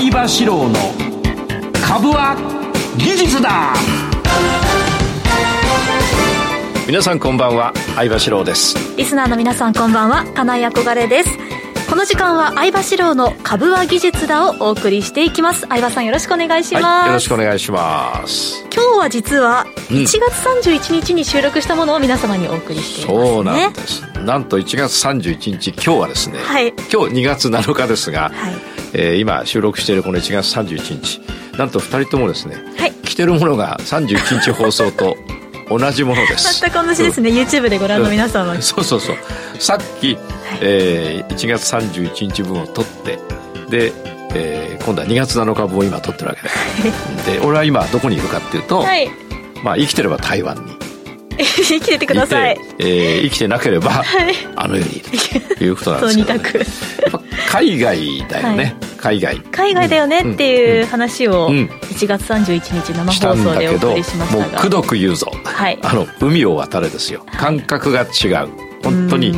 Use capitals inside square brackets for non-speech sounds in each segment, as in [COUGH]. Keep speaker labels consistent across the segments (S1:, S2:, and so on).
S1: 相場志郎の株は技術だ。
S2: 皆さんこんばんは相場志郎です。
S3: リスナーの皆さんこんばんは金井憧れです。この時間は相場志郎の株は技術だをお送りしていきます。相場さんよろしくお願いします、はい、
S2: よろしくお願いします。
S3: 今日は実は1月31日に収録したものを皆様にお送りしています、ね、
S2: そうなんです。なんと1月31日今日はですね、はい、今日2月7日ですが、はいえー、今収録しているこの1月31日。なんと2人ともですね、はい、着てるものが31日放送と同じものです。[LAUGHS]
S3: 全く同じですね、うん、YouTube でご覧の皆さん。は、
S2: そうそうそう。さっき、はい、えー、1月31日分を取ってで、えー、今度は2月7日分を今取ってるわけでで俺は今どこにいるかっていうと、はい、まあ生きてれば台湾に。[LAUGHS]
S3: 生きててください。い
S2: えー、生きてなければ、はい、あの世にいるということなんですけど、[LAUGHS] ね、やっぱ海外だよね、はい海外。
S3: 海外だよねっていう話を1月31日生放送でお送りしましたが。
S2: もうくどく言うぞ、はい、あの海を渡れですよ。感覚が違う。本当に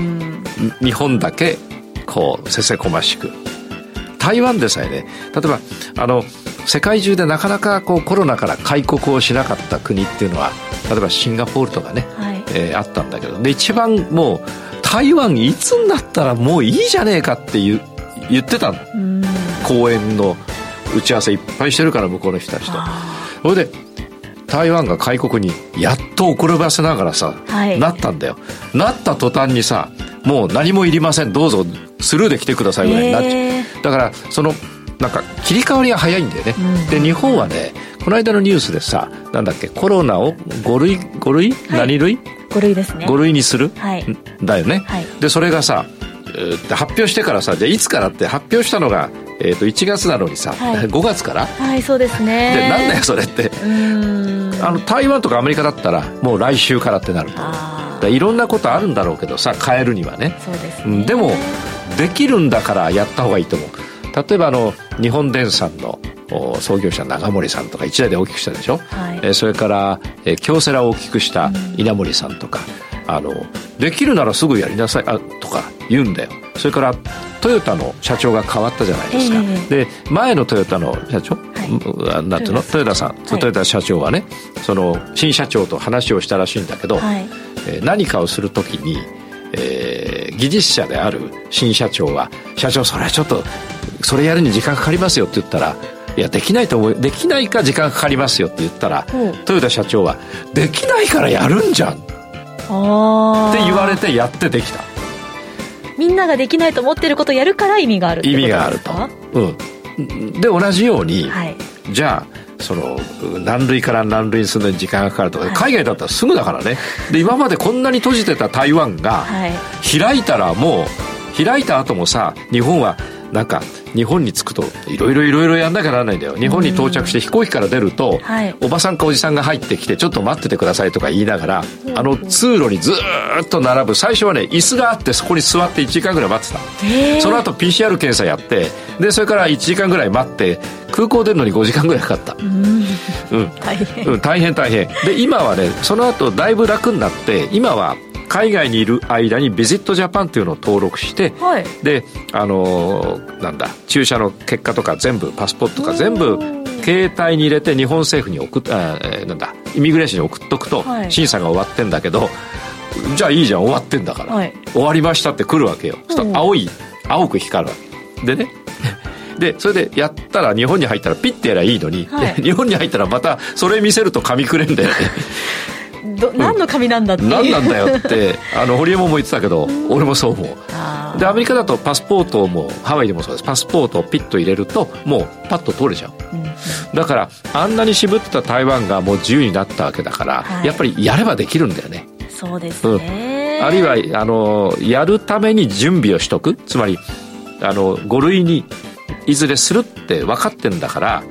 S2: 日本だけこうせせこましく。台湾でさえね例えばあの世界中でなかなかこうコロナから開国をしなかった国っていうのは例えばシンガポールとかね、はい、えー、あったんだけど。で一番もう台湾いつになったらもういいじゃねえかっていう言ってたの。公演の打ち合わせいっぱいしてるから向こうの人たちと。それで台湾が開国にやっと遅ればせながらさ、はい、なったんだよ。なった途端にさもう何もいりません。どうぞスルーで来てくださいぐらいになっちゃう。だからそのなんか切り替わりが早いんだよね、うん、で日本はねこの間のニュースでさなんだっけコロナを5類5類、はい、何類
S3: ?5 類ですね。
S2: 5類にする、はい、だよね、はい、でそれがさ発表してからさじゃあいつからって発表したのが、えー、と1月なのにさ、はい、[LAUGHS] 5月から？
S3: はいそうですね。
S2: でなんだよそれって。あの台湾とかアメリカだったらもう来週からってなると。いろんなことあるんだろうけどさ変えるにはね。
S3: そうですね。
S2: でもできるんだからやった方がいいと思う。例えばあの日本電産の創業者長森さんとか一代で大きくしたでしょ、はい、えそれから、え京セラを大きくした稲森さんとか、あのできるならすぐやりなさいあとか言うんだよ。それからトヨタの社長が変わったじゃないですか、えー、で前のトヨタの社長、はい、なんていうの？トヨタさん、はい、トヨタ社長はねその新社長と話をしたらしいんだけど、はい、えー、何かをするときに、えー、技術者である新社長は「社長それはちょっとそれやるに時間かかりますよ」って言ったらいやできないと思うできないか時間かかりますよって言ったら、トヨタ社長は「できないからやるんじゃん」って言われてやってできた。
S3: みんなができないと思ってることをやるから意味がある
S2: 意味があると。うん。で同じように、はい、じゃあその何類から何類にするのに時間がかかるとか、はい、海外だったらすぐだからね。で今までこんなに閉じてた台湾が開いたらもう開いた後もさ日本はなんか日本に着くといろいろいろいろやんなきゃならないんだよ。日本に到着して飛行機から出ると、はい、おばさんかおじさんが入ってきてちょっと待っててくださいとか言いながら、あの通路にずっと並ぶ。最初はね椅子があってそこに座って1時間ぐらい待ってた。その後 PCR 検査やってでそれから1時間ぐらい待って空港出るのに5時間ぐらいかかった。うん、大変、うん、大変大変。で今はねその後だいぶ楽になって今は海外にいる間にビジットジャパンっていうのを登録して、はい、であのー、なんだ注射の結果とか全部パスポートとか全部携帯に入れて日本政府に送っあ、えー、なんだイミグレーションに送っとくと、審査が終わってんだけどじゃあいいじゃん終わってんだから、はい、終わりましたって来るわけよ、うん、青い青く光るわけ。でね。[LAUGHS] でそれでやったら日本に入ったらピッてやりゃいいのに、はい、日本に入ったらまたそれ見せると紙くれんだよね
S3: ど何の紙なんだって。
S2: 何なんだよって [LAUGHS] あの堀江も言ってたけど、俺もそう思う。でアメリカだとパスポートもハワイでもそうです。パスポートをピッと入れるともうパッと通れちゃう、うん、だからあんなに渋ってた台湾がもう自由になったわけだから、はい、やっぱりやればできるんだよね。
S3: そうですね、
S2: うん、あるいはあのやるために準備をしとく。つまりあの5類にいずれするって分かってんだから、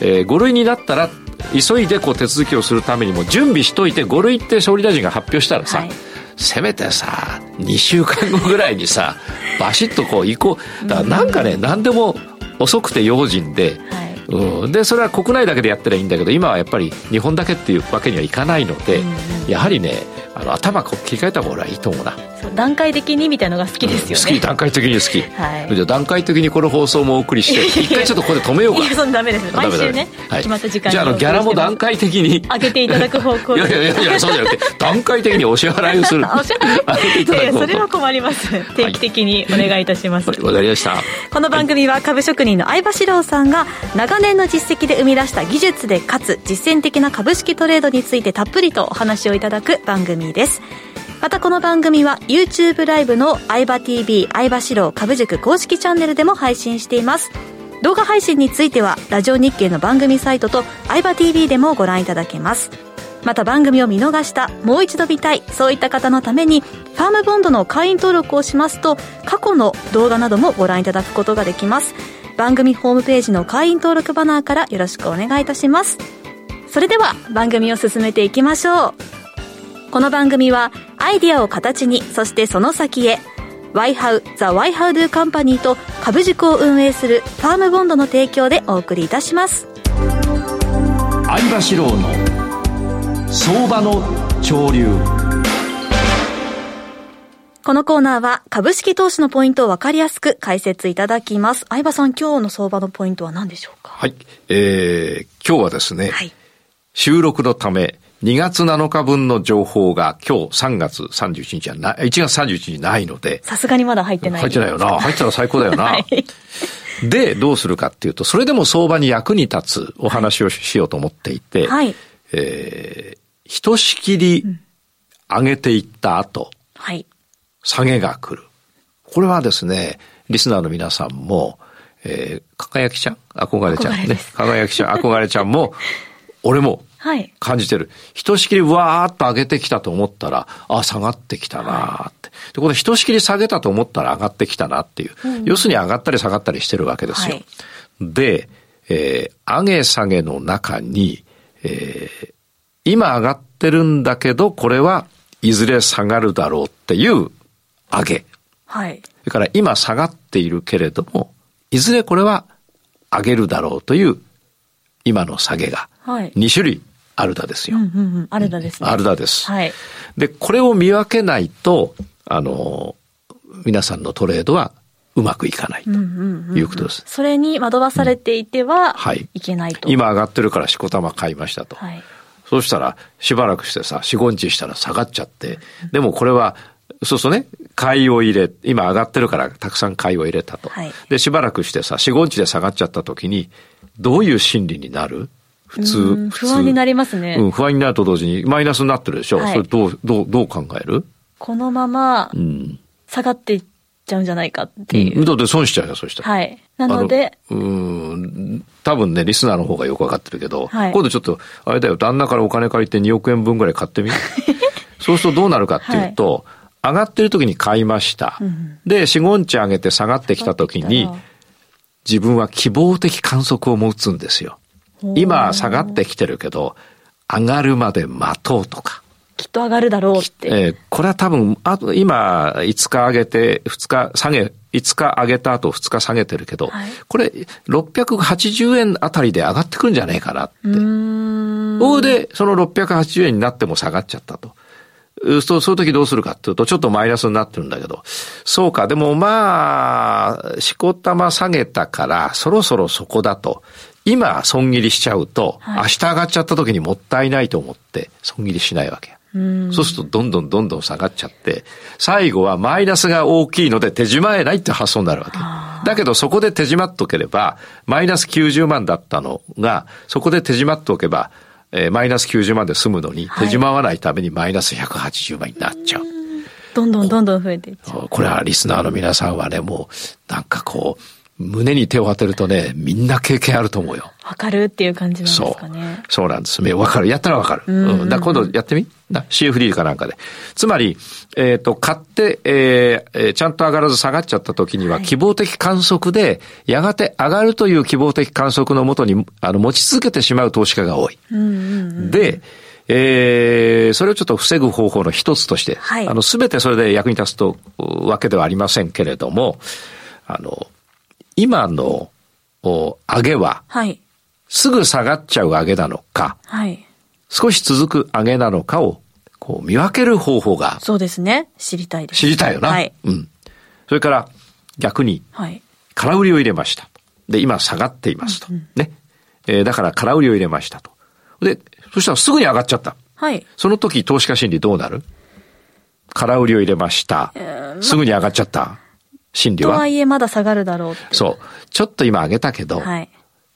S2: えー、5類になったら急いでこう手続きをするためにも準備しといて5類って総理大臣が発表したらさ、はい、せめてさ2週間後ぐらいにさ [LAUGHS] バシッとこう行こう。だからなんかね、うん、何でも遅くて用心で、はい。うん、でそれは国内だけでやったらいいんだけど今はやっぱり日本だけっていうわけにはいかないので、うん、やはりねあの頭切り替えた方がいいと思うな。
S3: 段階的にみたいのが好きですよね、
S2: 好き。段階的に好き、
S3: はい、
S2: じゃあ段階的にこの放送もお送りして一回ちょっとここで止めようか。
S3: いやそんダメです。毎週ね、はい、決まった時間
S2: じゃあのギャラも段階的に。
S3: 上げていただく方向
S2: いやいやいやいやそうじゃなくて段階的にお支払いをする。[LAUGHS]
S3: お支払い上げていただくそれは困ります。定期的にお願いいたします。わ、
S2: はい、かりました。
S3: この番組は株職人の相場志郎さんが長年の実績で生み出した技術でかつ実践的な株式トレードについてたっぷりとお話をいただく番組です。またこの番組は YouTube ライブの相場 TV 相場志郎株塾公式チャンネルでも配信しています。動画配信についてはラジオ日経の番組サイトと相場 TV でもご覧いただけます。また番組を見逃したもう一度見たいそういった方のためにファームボンドの会員登録をしますと過去の動画などもご覧いただくことができます。番組ホームページの会員登録バナーからよろしくお願いいたします。それでは番組を進めていきましょう。この番組はアイディアを形にそしてその先へ YHOW The YHOWDO カンパニーと株塾を運営するファームボンドの提供でお送りいたします
S1: 相場志郎の相場の潮流
S3: このコーナーは株式投資のポイントを分かりやすく解説いただきます。相葉さん、今日の相場のポイントは何でしょうか？
S2: はい。えー、今日はですね、はい、収録のため、2月7日分の情報が今日3月31日はない、1月31日ないので。
S3: さすがにまだ入ってない。
S2: 入ってないよな。[LAUGHS] 入ったら最高だよな。はい、で、どうするかっていうと、それでも相場に役に立つお話をしようと思っていて、はい、えー、ひとしきり上げていった後、はい、下げが来る。これはですね、リスナーの皆さんも、えー、輝きちゃん？憧れちゃん？ね。輝きちゃん、憧れちゃんも、[LAUGHS] 俺も感じてる。はい、ひとしきりわーっと上げてきたと思ったら、あ、下がってきたなって。で、このひとしきり下げたと思ったら上がってきたなっていう。うん、要するに上がったり下がったりしてるわけですよ。はい、で、えー、上げ下げの中に、えー、今上がってるんだけど、これはいずれ下がるだろうっていう上げ。はい。それから今下がっているけれども、いずれこれは上げるだろうという今の下げが2種類アルダですよ。うんうん
S3: うん、アルダですね。
S2: アルダです。はい。で、これを見分けないと、あの、皆さんのトレードはうまくいかないということです。
S3: それに惑わされていては、はい。いけないと。
S2: 今上がってるからしこたま買いましたと。はい。そうしたら、しばらくしてさ、4、5日したら下がっちゃって、でもこれは、そうそうね、買いを入れ、今上がってるからたくさん買いを入れたと。はい、で、しばらくしてさ、4、5日で下がっちゃった時に、どういう心理になる普通、
S3: 不安になりますね。
S2: うん、不安になると同時にマイナスになってるでしょ？はい、それどう、どう、どう考える？
S3: このまま、下がっていっちゃうんじゃないかっていう。うん、
S2: だって損しちゃうよ、そしたら。
S3: はい。なので。
S2: うん、多分ね、リスナーの方がよくわかってるけど、はい、今度ちょっと、あれだよ、旦那からお金借りて2億円分ぐらい買ってみ？[LAUGHS] そうするとどうなるかっていうと、はい、上がってる時に買いました。うん、で、4、5日上げて下がってきた時に、自分は希望的観測を持つんですよ。今下がってきてるけど、上がるまで待とうとか。
S3: きっと上がるだろうって。
S2: えー、これは多分、あと今、5日上げて、2日下げ、5日上げた後2日下げてるけど、はい、これ680円あたりで上がってくるんじゃねえかなって。うで、その680円になっても下がっちゃったと。そう、そういう時どうするかっていうと、ちょっとマイナスになってるんだけど、そうか、でもまあ、しこたま下げたから、そろそろそこだと。今損切りしちゃうと、はい、明日上がっちゃった時にもったいないと思って損切りしないわけ。うそうするとどんどんどんどん下がっちゃって、最後はマイナスが大きいので手締まえないって発想になるわけ。だけどそこで手締まっとければ、マイナス90万だったのが、そこで手締まっておけば、えー、マイナス90万で済むのに、手締まわないためにマイナス180万になっちゃう。
S3: どんどんどんどん増えていっちゃう。
S2: これはリスナーの皆さんはね、もう、なんかこう、胸に手を当てるとね、みんな経験あると思うよ。
S3: わかるっていう感じなんですかね。
S2: そう。そうなんです。わかる。やったらわかる。うん、うん、だ今度やってみ？な ?CFD かなんかで。つまり、えっ、ー、と、買って、えー、ちゃんと上がらず下がっちゃった時には、希望的観測で、やがて上がるという希望的観測のもとに、あの、持ち続けてしまう投資家が多い。で、えー、それをちょっと防ぐ方法の一つとして、はい、あの、すべてそれで役に立つとわけではありませんけれども、あの、今の上げは、はい、すぐ下がっちゃう上げなのか、はい、少し続く上げなのかをこう見分ける方法が。
S3: そうですね。知りたいです。
S2: 知りたいよな。はい。うん。それから逆に、はい。空売りを入れました。で、今下がっていますと。うんうん、ね。えー、だから空売りを入れましたと。で、そしたらすぐに上がっちゃった。はい。その時投資家心理どうなる？空売りを入れました。すぐに上がっちゃった。心理は？
S3: とはいえまだ下がるだろう
S2: そう。ちょっと今上げたけど、はい、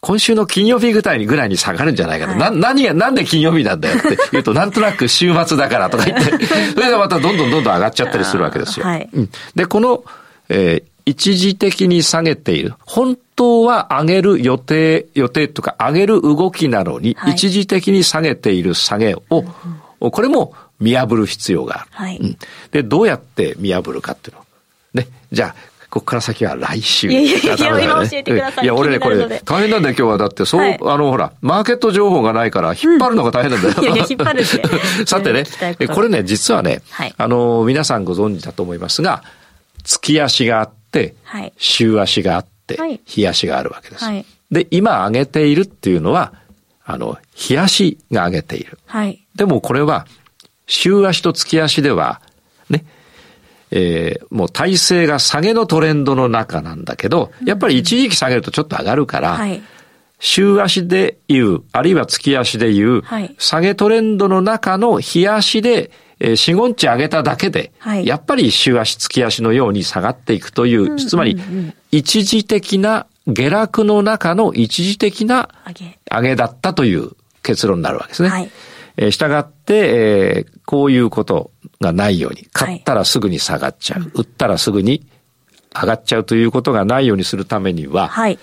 S2: 今週の金曜日ぐらいにぐらいに下がるんじゃないかと。はい、な、何が、なんで金曜日なんだよって言うと、[LAUGHS] なんとなく週末だからとか言って、[LAUGHS] それがまたどんどんどんどん上がっちゃったりするわけですよ。はい、うん、で、この、えー、一時的に下げている。本当は上げる予定、予定とか上げる動きなのに、一時的に下げている下げを、これも見破る必要がある。はい、うん。で、どうやって見破るかっていうの。ね。じゃあ、ここから先は来週。いやいやいや、
S3: ね、今教えてください。いや、俺
S2: ね、これ、大変なんだよ、今日は。だって、そう、はい、あの、ほら、マーケット情報がないから、引っ張るのが大変なんだよ。うん、いやいや、引っ張る。[LAUGHS] さてね、これね、実はね、はい、あの、皆さんご存知だと思いますが、月足があって、はい、週足があって、はい、日足があるわけです。はい、で、今上げているっていうのは、あの、日足が上げている。はい、でもこれは、週足と月足では、ね、えー、もう体制が下げのトレンドの中なんだけど、やっぱり一時期下げるとちょっと上がるから、はい、週足で言う、あるいは月足で言う、はい、下げトレンドの中の日足で、えー、四五日上げただけで、はい、やっぱり週足、月足のように下がっていくという、つまり、一時的な下落の中の一時的な上げだったという結論になるわけですね。はい。えー、従って、えー、こういうことがないように、買ったらすぐに下がっちゃう、はい、売ったらすぐに上がっちゃうということがないようにするためには、はい、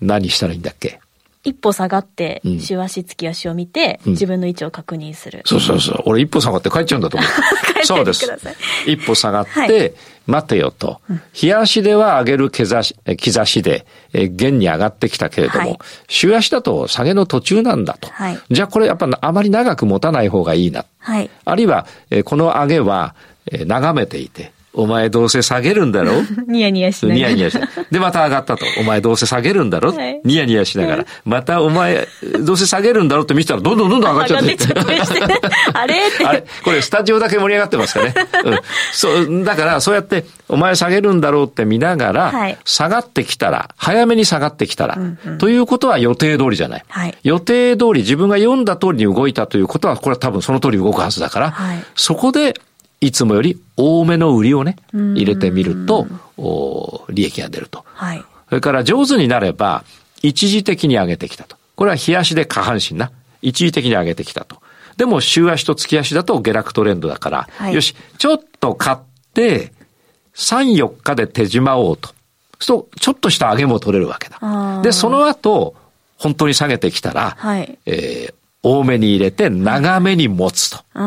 S2: 何したらいいんだっけ？
S3: 一歩下がって、週足、月足を見て、自分の位置を確認する。
S2: そうそうそう。俺一歩下がって帰っちゃうんだと思う。[LAUGHS] そうです。一歩下がって、待てよと。日足では上げる兆し、兆しで、え現に上がってきたけれども、週足だと下げの途中なんだと。じゃあこれやっぱあまり長く持たない方がいいな。あるいは、えこの上げは、え眺めていて、お前どうせ下げるんだろ？[LAUGHS]
S3: ニヤニヤしながら。
S2: ニヤニヤしながら。で、また上がったと。お前どうせ下げるんだろ、はい、ニヤニヤしながら。またお前、どうせ下げるんだろって見せたら、どんどんどんどん上がっちゃって。[LAUGHS]
S3: あれ？って。あれ？
S2: これ、スタジオだけ盛り上がってますかね？うん。そう、だから、そうやって、お前下げるんだろうって見ながら、はい、下がってきたら、早めに下がってきたら、うんうん、ということは予定通りじゃない。はい、予定通り、自分が読んだ通りに動いたということは、これは多分その通り動くはずだから、はい、そこで、いつもより多めの売りをね、入れてみると、利益が出ると。はい。それから上手になれば、一時的に上げてきたと。これは日足で下半身な。一時的に上げてきたと。でも週足と月足だと下落トレンドだから、はい、よし、ちょっと買って、3、4日で手締まおうと。そうちょっとした上げも取れるわけだ。で、その後、本当に下げてきたら、はい、えー、多めに入れて長めに持つと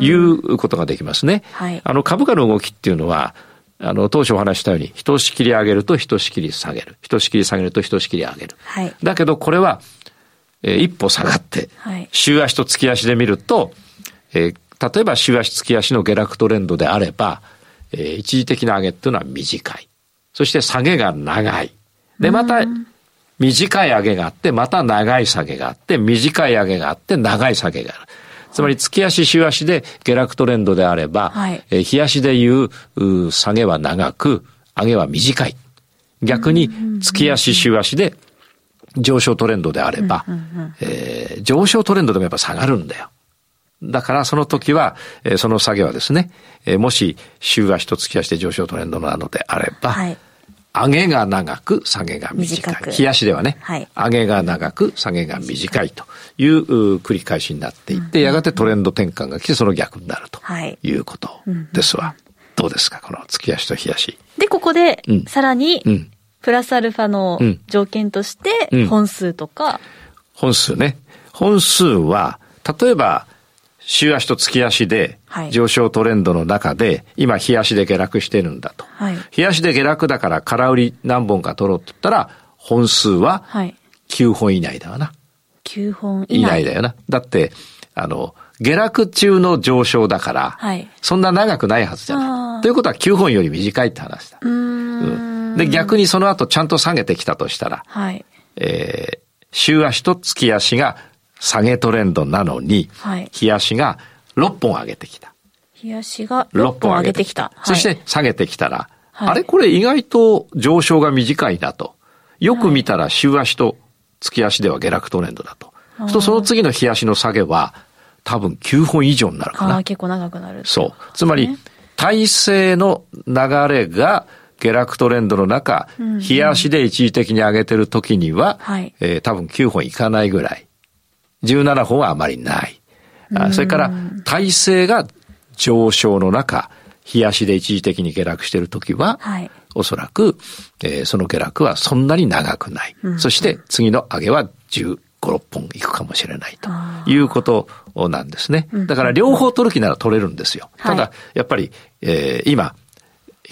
S2: いうことができますね。はい、あの株価の動きっていうのは、あの、当初お話したように、ひとしきり上げるとひとしきり下げる。ひとしきり下げるとひとしきり上げる。はい、だけどこれは、えー、一歩下がって、はい、週足と月足で見ると、えー、例えば週足月足の下落トレンドであれば、えー、一時的な上げっていうのは短い。そして下げが長い。で、また、短い上げがあって、また長い下げがあって、短い上げがあって、長い下げがある。つまり月足、週足で下落トレンドであれば、はい、え日足でいう下げは長く、上げは短い。逆に月足、週足で上昇トレンドであれば、えー、上昇トレンドでもやっぱ下がるんだよ。だからその時は、えー、その下げはですね、えー、もし週足と月足で上昇トレンドなのであれば、はい上げが長く、下げが短い。冷やしではね、はい、上げが長く、下げが短いという繰り返しになっていって、やがてトレンド転換が来て、その逆になるとい。うことですわ。どうですか、この月足と冷やし。
S3: で、ここで、さらに、プラスアルファの条件として、本数とか、
S2: 本数ね。本数は、例えば、週足と月足で上昇トレンドの中で、今日足で下落してるんだと。はい、日足で下落だから空売り何本か取ろうって言ったら、本数は9本以内だわな。
S3: 9本以内
S2: だよな。だって、あの、下落中の上昇だから、はい、そんな長くないはずじゃない。ということは9本より短いって話だ。うん,、で、逆にその後ちゃんと下げてきたとしたら、はい、えー、週足と月足が下げトレンドなのに、はい、日足が6本上げてきた。
S3: 冷やしが6本上げてきた。
S2: そして下げてきたら、はい、あれこれ意外と上昇が短いなと。よく見たら週足と月足では下落トレンドだと。はい、とその次の日足の下げは多分9本以上になるかな。
S3: 結構長くなる。
S2: そう。つまり、体制の流れが下落トレンドの中、冷や足で一時的に上げてる時には、はい、えー、多分9本いかないぐらい。17本はあまりない。あそれから、体制が上昇の中、冷やしで一時的に下落しているときは、はい、おそらく、えー、その下落はそんなに長くない。うん、そして次の上げは15、6本いくかもしれないということなんですね。だから両方取る気なら取れるんですよ。ただ、やっぱり、えー、今、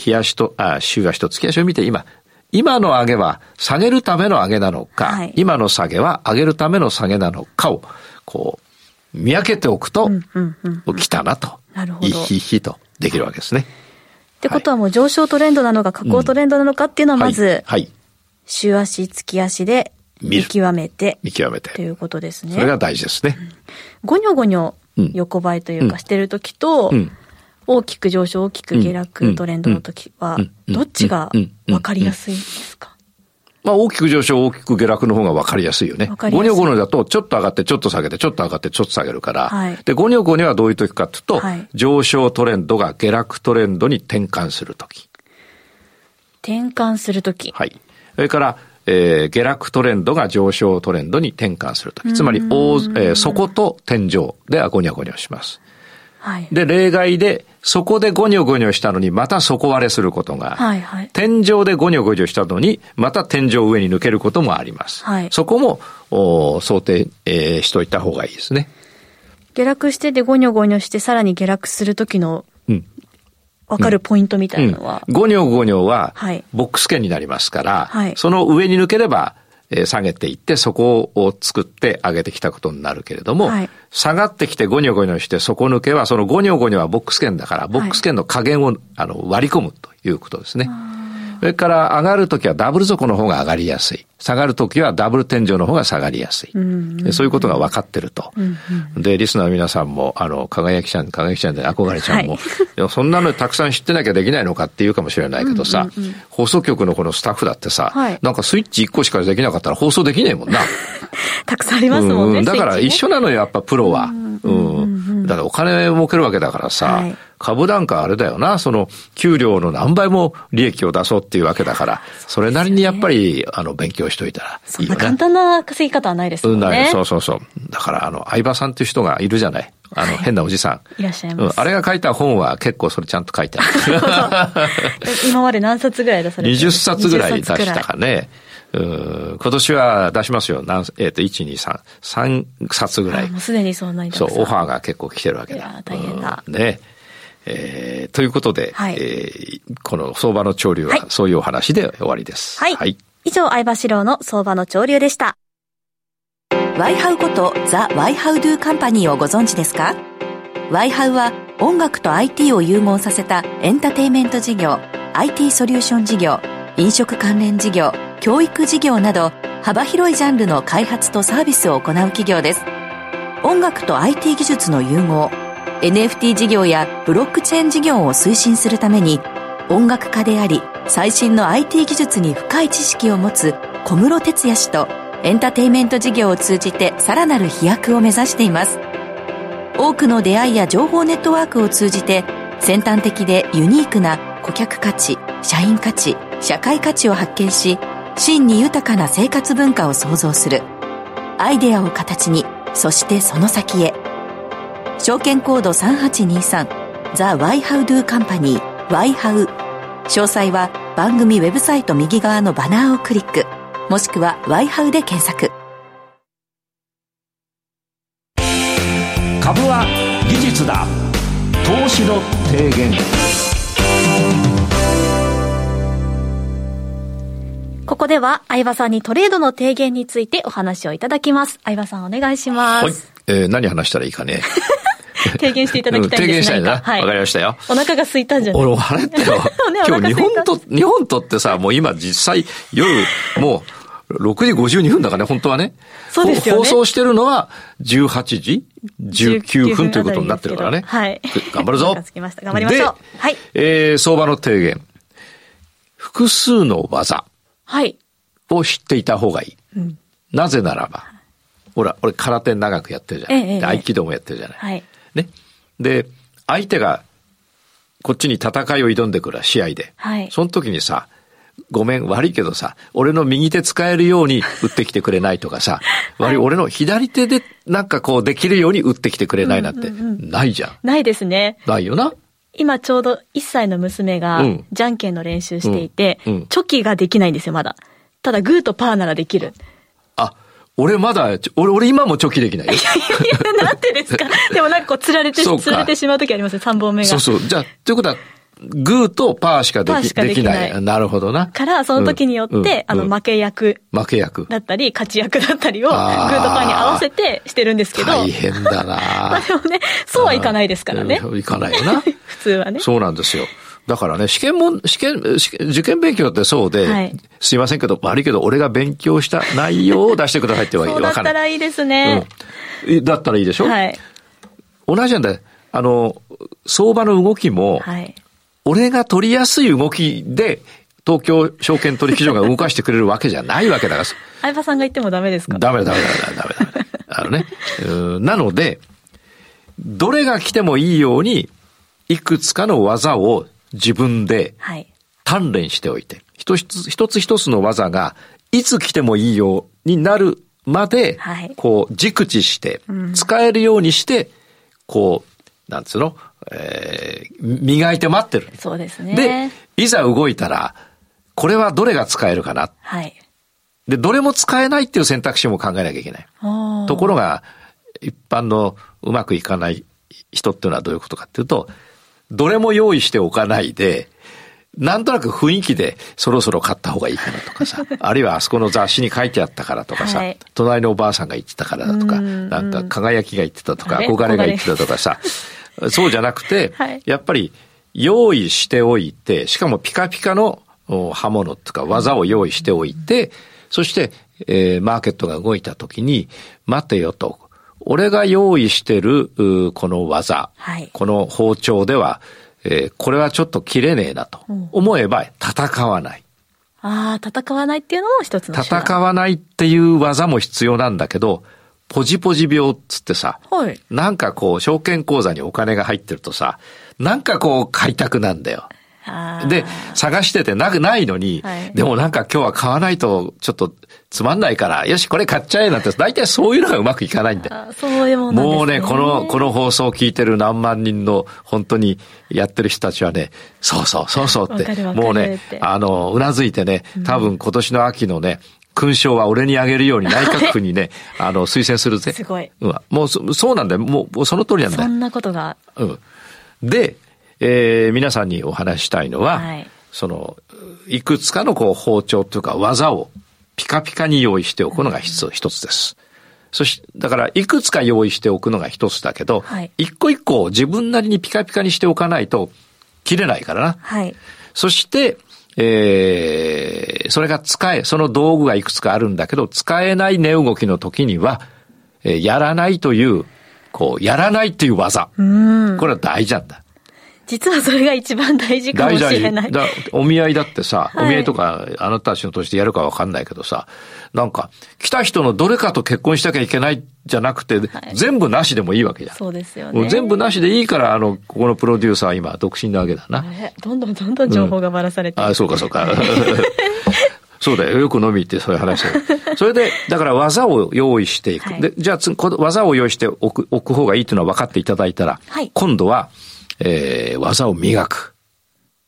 S2: 冷やしと、あ、週足と月足を見て今、今の上げは下げるための上げなのか、はい、今の下げは上げるための下げなのかを、こう、見分けておくと、来たなと。なるほど。いひひとできるわけですね。
S3: ってことはもう上昇トレンドなのか下降トレンドなのかっていうのはまず、はい。週足、月足で見極めて。
S2: 見極めて。
S3: ということですね。
S2: それが大事ですね。
S3: ごにょごにょ横ばいというかしてるときと、大きく上昇、大きく下落トレンドのときは、どっちがわかりやすいですか？
S2: まあ大きく上昇、大きく下落の方が分かりやすいよね。5ニョ5ニョだと、ちょっと上がって、ちょっと下げて、ちょっと上がって、ちょっと下げるから。はい、で、5ニョ5ニョはどういう時かっていうと、はい、上昇トレンドが下落トレンドに転換する時。
S3: 転換する時。
S2: はい。それから、えー、下落トレンドが上昇トレンドに転換するとき。つまり、大、えー、底と天井ではゴニョゴニョします。はい、で、例外で、そこでゴニョゴニョしたのに、また底割れすることが、はいはい、天井でゴニョゴニョしたのに、また天井上に抜けることもあります。はい、そこもお想定、えー、しといた方がいいですね。
S3: 下落しててゴニョゴニョして、さらに下落するときの、わかるポイントみたいなのは、
S2: うん、ゴニョゴニョは、ボックス圏になりますから、はい、その上に抜ければ、えー、下げていって、そこを作って上げてきたことになるけれども、はい、下がってきてゴニョゴニョして底抜けは、そのゴニョゴニョはボックス圏だから、ボックス圏の加減を、あの割り込むということですね。それから上がるときはダブル底の方が上がりやすい。下がるときはダブル天井の方が下がりやすい。うんうん、そういうことが分かってると。うんうん、で、リスナーの皆さんも、あの、輝きちゃん、輝きちゃんで憧れちゃんも、はい、そんなのたくさん知ってなきゃできないのかっていうかもしれないけどさ、うんうんうん、放送局のこのスタッフだってさ、はい、なんかスイッチ1個しかできなかったら放送できないもんな。[LAUGHS]
S3: たくさんありますもんね。うん、
S2: だから一緒なのよ、やっぱプロは。うん、うん、だからお金儲けるわけだからさ、はい株なんかあれだよな、その、給料の何倍も利益を出そうっていうわけだから、それなりにやっぱり、あの、勉強しといたらいいよね。
S3: 簡単な稼ぎ方はないですもんね。
S2: そうそうそう。だから、あの、相葉さんっていう人がいるじゃない？あの、変なおじさ
S3: ん。[LAUGHS] いらっしゃいます、
S2: うん。あれが書いた本は結構それちゃんと書いてある。[LAUGHS]
S3: 今まで何冊ぐらい出されてる ?20
S2: 冊ぐらい出したかね。今年は出しますよ。何、えっ、ー、と、1、2、3、3冊ぐらい。
S3: もうすでにそんなに
S2: そう、オファーが結構来てるわけだ。い
S3: や、大変だ。
S2: うん、ね。えー、ということで、はい、えー、この相場の潮流はそういうお話で終わりです。
S3: はい。はい、以上、相場志郎の相場の潮流でした。ワイハウことザ・ワイハウドゥカンパニーをご存知ですか？ワイハウは音楽と IT を融合させたエンターテイメント事業、IT ソリューション事業、飲食関連事業、教育事業など幅広いジャンルの開発とサービスを行う企業です。音楽と IT 技術の融合、NFT 事業やブロックチェーン事業を推進するために音楽家であり最新の IT 技術に深い知識を持つ小室哲哉氏とエンターテインメント事業を通じてさらなる飛躍を目指しています。多くの出会いや情報ネットワークを通じて先端的でユニークな顧客価値社員価値社会価値を発見し真に豊かな生活文化を創造する。アイデアを形にそしてその先へ。証券コード3823ザ・ワイハウドゥカンパニーワイハウ。詳細は番組ウェブサイト右側のバナーをクリックもしくはワイハウで検索。
S1: 株は技術だ。投資の提言。
S3: ここでは相葉さんにトレードの提言についてお話をいただきます。相葉さんお願いします、はい。
S2: えー、何話したらいいかね [LAUGHS]
S3: 提言していただきたいんです、ね、提言したい
S2: な。はい。わかりましたよ。
S3: お腹が空いたんじゃない？
S2: 俺、[LAUGHS] 腹減ったよ。今日日本と、[LAUGHS] 日本とってさ、もう今実際夜、もう、6時52分だからね、本当はね。
S3: そうですよね。
S2: 放送してるのは18時19分ということになってるからね。
S3: はい。
S2: 頑張るぞ。
S3: 頑張りましょう。はい。
S2: えー、相場の提言。複数の技。
S3: はい。
S2: を知っていた方がいい。うん、なぜならば、ほら、俺空手長くやってるじゃない。ええ、合気道もやってるじゃない。はい。ね。で、相手がこっちに戦いを挑んでくる試合で。はい。その時にさ、ごめん、悪いけどさ、俺の右手使えるように打ってきてくれないとかさ、[LAUGHS] 悪い、俺の左手でなんかこうできるように打ってきてくれないなんて、ないじゃん,、
S3: ないですね。
S2: ないよな。
S3: 今ちょうど1歳の娘が、じゃんけんの練習していて、うんうん、チョキができないんですよ、まだ。ただ、グーとパーならできる。
S2: あ、俺まだ、俺、俺今もチョキできないよ。いや
S3: いやなんてですか？[LAUGHS] でもなんかこう、釣られて、釣られてしまう時ありますよ、3本目が。
S2: そうそう。じゃあ、ということは、グーとパーしかできできない。なるほどな。
S3: から、その時によって、あの、負け役。
S2: 負け役。
S3: だったり、勝ち役だったりを、グーとパーに合わせてしてるんですけど。
S2: 大変だな [LAUGHS] ま
S3: あでもね、そうはいかないですからね。
S2: いかないよな。[LAUGHS]
S3: 普通はね。
S2: そうなんですよ。だからね、試験も、試験、受験勉強ってそうで、はい、すいませんけど、悪いけど、俺が勉強した内容を [LAUGHS] 出してくださいって言われ
S3: そうだったらいいですね。
S2: うん、だったらいいでしょ？はい。同じなんだよ。あの、相場の動きも、はい、俺が取りやすい動きで、東京証券取引所が動かしてくれるわけじゃないわけだから。[LAUGHS]
S3: 相葉さんが言ってもダメですか？
S2: ダメだ、ダメだ、ダメだ、ダメだ。あのね。[LAUGHS] なので、どれが来てもいいように、いくつかの技を自分で鍛錬しておいて、一つ一つ一つの技がいつ来てもいいようになるまで、こう、熟知して、使えるようにして、こう、なんつうの、えー、磨いて待ってる。
S3: そうですね。
S2: で、いざ動いたら、これはどれが使えるかな？はい。で、どれも使えないっていう選択肢も考えなきゃいけない。ところが、一般のうまくいかない人っていうのはどういうことかっていうと、どれも用意しておかないで、なんとなく雰囲気でそろそろ買った方がいいかなとかさ、[LAUGHS] あるいはあそこの雑誌に書いてあったからとかさ、はい、隣のおばあさんが言ってたからだとか、なんか輝きが言ってたとか、憧れが言ってたとかさ、そうじゃなくて、はい、やっぱり用意しておいて、しかもピカピカの刃物とか技を用意しておいて、そして、えー、マーケットが動いた時に、待てよと。俺が用意してる、この技、はい、この包丁では、えー、これはちょっと切れねえなと。思えば戦わない。
S3: うん、ああ、戦わないっていうのも一つの
S2: 戦わないっていう技も必要なんだけど、ポジポジ病っつってさ、はい、なんかこう、証券口座にお金が入ってるとさ、なんかこう、買いたくなんだよ。で、探しててなくないのに、はい、でもなんか今日は買わないとちょっとつまんないから、よし、これ買っちゃえなんて、大体そういうのがうまくいかないんだよ。
S3: そういうもん
S2: ね、もうね、この、この放送を聞いてる何万人の本当にやってる人たちはね、そうそう、そうそうって、もうね、あの、うなずいてね、多分今年の秋のね、勲章は俺にあげるように内閣府にね、[LAUGHS] あの、推薦するぜ。
S3: すごい。
S2: うん。もうそ、そうなんだよ。もう、その通りなんだよ。
S3: そんなことが。
S2: うん。で、えー、皆さんにお話したいのは、はい、その、いくつかのこう包丁というか技をピカピカに用意しておくのが一つ,、一つです。そし、だから、いくつか用意しておくのが一つだけど、はい、一個一個自分なりにピカピカにしておかないと切れないからな。はい。そして、えー、それが使え、その道具がいくつかあるんだけど、使えない値動きの時には、えー、やらないという、こう、やらないっていう技。これは大事なんだ。
S3: 実はそれが一番大事かもしれない。だ
S2: お見合いだってさ、はい、お見合いとかあなたたちの年でやるかわかんないけどさ、なんか、来た人のどれかと結婚しなきゃいけないじゃなくて、はい、全部なしでもいいわけじゃん。
S3: そうですよね。
S2: 全部なしでいいから、あの、ここのプロデューサーは今、独身なわけだな。
S3: どんどんどんどん情報がばらされて、
S2: うん、あ、そうかそうか。[LAUGHS] そうだよ。よく飲みってそういう話。それで、だから技を用意していく。はい、で、じゃあ、技を用意しておく、置く方がいいというのは分かっていただいたら、はい、今度は、えー、技を磨く。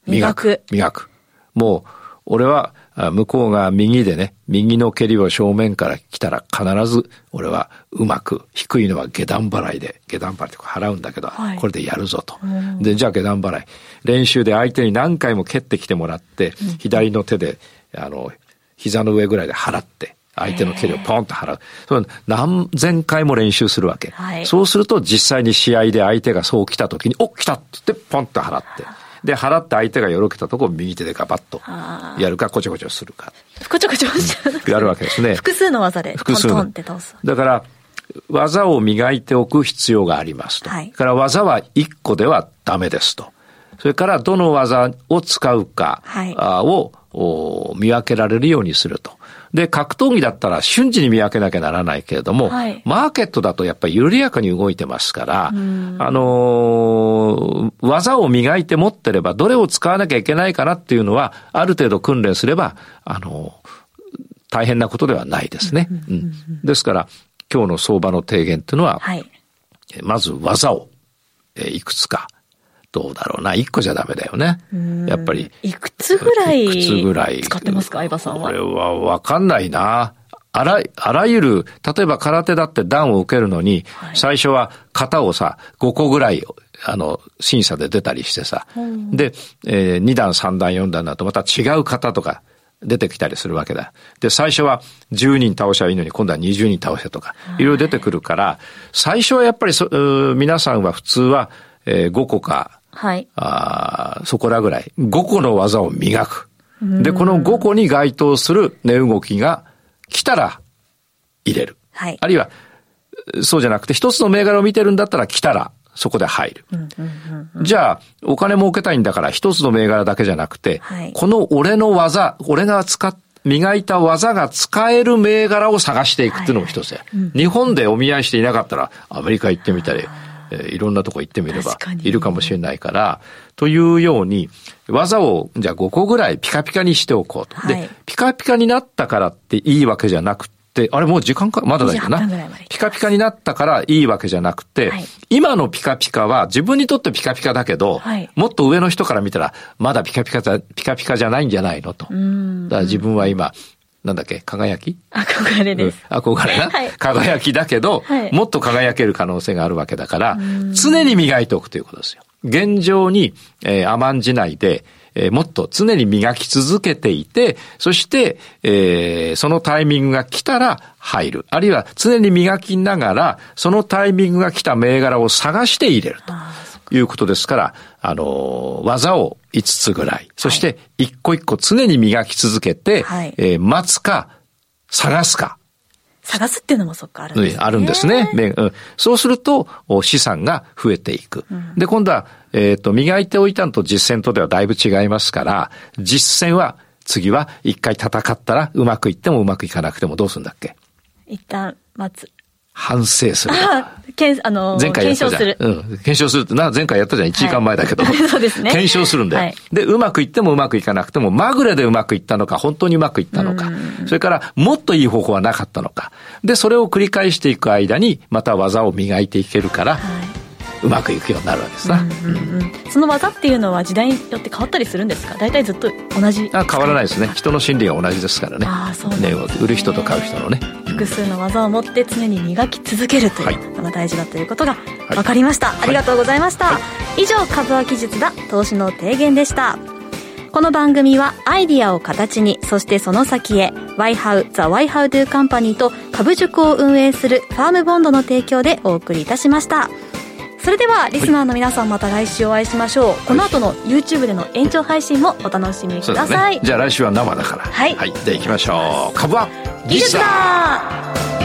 S3: 磨く。
S2: 磨く。もう、俺は、向こうが右でね、右の蹴りを正面から来たら必ず俺はうまく、低いのは下段払いで、下段払いとか払うんだけど、はい、これでやるぞと。で、じゃあ下段払い。練習で相手に何回も蹴ってきてもらって、うん、左の手で、あの、膝の上ぐらいで払って、相手の蹴りをポンと払う。それ何千回も練習するわけ。はい、そうすると実際に試合で相手がそう来た時に、お来たってポンと払って。で、払って相手がよろけたとこを右手でガバッとやるか、こちょこちょするか。
S3: こちょこちょし
S2: やるわけですね。
S3: 複数の技で複数トンって倒す。
S2: だから、技を磨いておく必要がありますと。はい、から技は1個ではダメですと。それからどの技を使うかを見分けられるようにすると。で、格闘技だったら瞬時に見分けなきゃならないけれども、はい、マーケットだとやっぱり緩やかに動いてますから、あのー、技を磨いて持ってれば、どれを使わなきゃいけないかなっていうのは、ある程度訓練すれば、あのー、大変なことではないですね。うん、ですから、今日の相場の提言っていうのは、はい、まず技を、えー、いくつか、どうだろうな。一個じゃダメだよね。やっぱり。
S3: いくつぐらい。
S2: いくつぐらい。
S3: 使ってますか、相葉さんは？
S2: これはわかんないな。あら、あらゆる、例えば空手だって段を受けるのに、はい、最初は型をさ、5個ぐらい、あの、審査で出たりしてさ、で、えー、2段、3段、4段だとまた違う型とか出てきたりするわけだ。で、最初は10人倒しゃいいのに今度は20人倒せとか、いろいろ出てくるから、最初はやっぱりそ、皆さんは普通は、えー、5個かはい。あそこらぐらい。5個の技を磨く。で、この5個に該当する値動きが来たら入れる。はい。あるいは、そうじゃなくて、一つの銘柄を見てるんだったら来たらそこで入る。じゃあ、お金儲けたいんだから一つの銘柄だけじゃなくて、はい、この俺の技、俺が使っ磨いた技が使える銘柄を探していくっていうのも一つで、はいはい、日本でお見合いしていなかったら、アメリカ行ってみたり、えー、いろんなとこ行ってみればいるかもしれないから、というように、技をじゃあ5個ぐらいピカピカにしておこうと。はい、で、ピカピカになったからっていいわけじゃなくて、あれもう時間か、まだだよな。ピカピカになったからいいわけじゃなくて、はい、今のピカピカは自分にとってピカピカだけど、はい、もっと上の人から見たら、まだピカピカピカピカじゃないんじゃないのと。だから自分は今、なんだっけ？輝き？
S3: 憧れです。
S2: うん、憧れな、はい、輝きだけど、はい、もっと輝ける可能性があるわけだから、常に磨いておくということですよ。現状に、えー、甘んじないで、えー、もっと常に磨き続けていて、そして、えー、そのタイミングが来たら入る。あるいは常に磨きながら、そのタイミングが来た銘柄を探して入れると。いうことですから、あの、技を5つぐらい、そして一個一個常に磨き続けて、はい、えー、待つか、探すか。
S3: 探すっていうのもそっかあるんですね。
S2: あるんですね。うん、そうすると、資産が増えていく。うん、で、今度は、えっ、ー、と、磨いておいたのと実践とではだいぶ違いますから、実践は、次は一回戦ったらうまくいってもうまくいかなくてもどうするんだっけ？
S3: 一旦待つ。
S2: 反省する。
S3: けんあの
S2: 前回やったじゃん。うん。検証するってな、前回やったじゃん。1時間前だけど。はい、そうですね。検証するんだよ、はい。で、うまくいってもうまくいかなくても、まぐれでうまくいったのか、本当にうまくいったのか。それから、もっといい方法はなかったのか。で、それを繰り返していく間に、また技を磨いていけるから、はいうまくいくようになるわけですな、
S3: その技っていうのは時代によって変わったりするんですか？大体ずっと同じ。
S2: あ変わらないですね。人の心理が同じですからね。あそうね、売る人と買う人のね。
S3: 複数の技を持って常に磨き続けるというのが大事だということが分かりました、はい、ありがとうございました、はい、以上株は技術だ投資の提言でした。この番組はアイディアを形に、そしてその先へ、YHOW The YHOW Do Company と株塾を運営するファームボンドの提供でお送りいたしました。それではリスナーの皆さんまた来週お会いしましょう、はい、この後の YouTube での延長配信もお楽しみください、
S2: ね、じゃあ来週は生だから。
S3: はい、
S2: はい、でいきましょう。株は
S3: 技術だ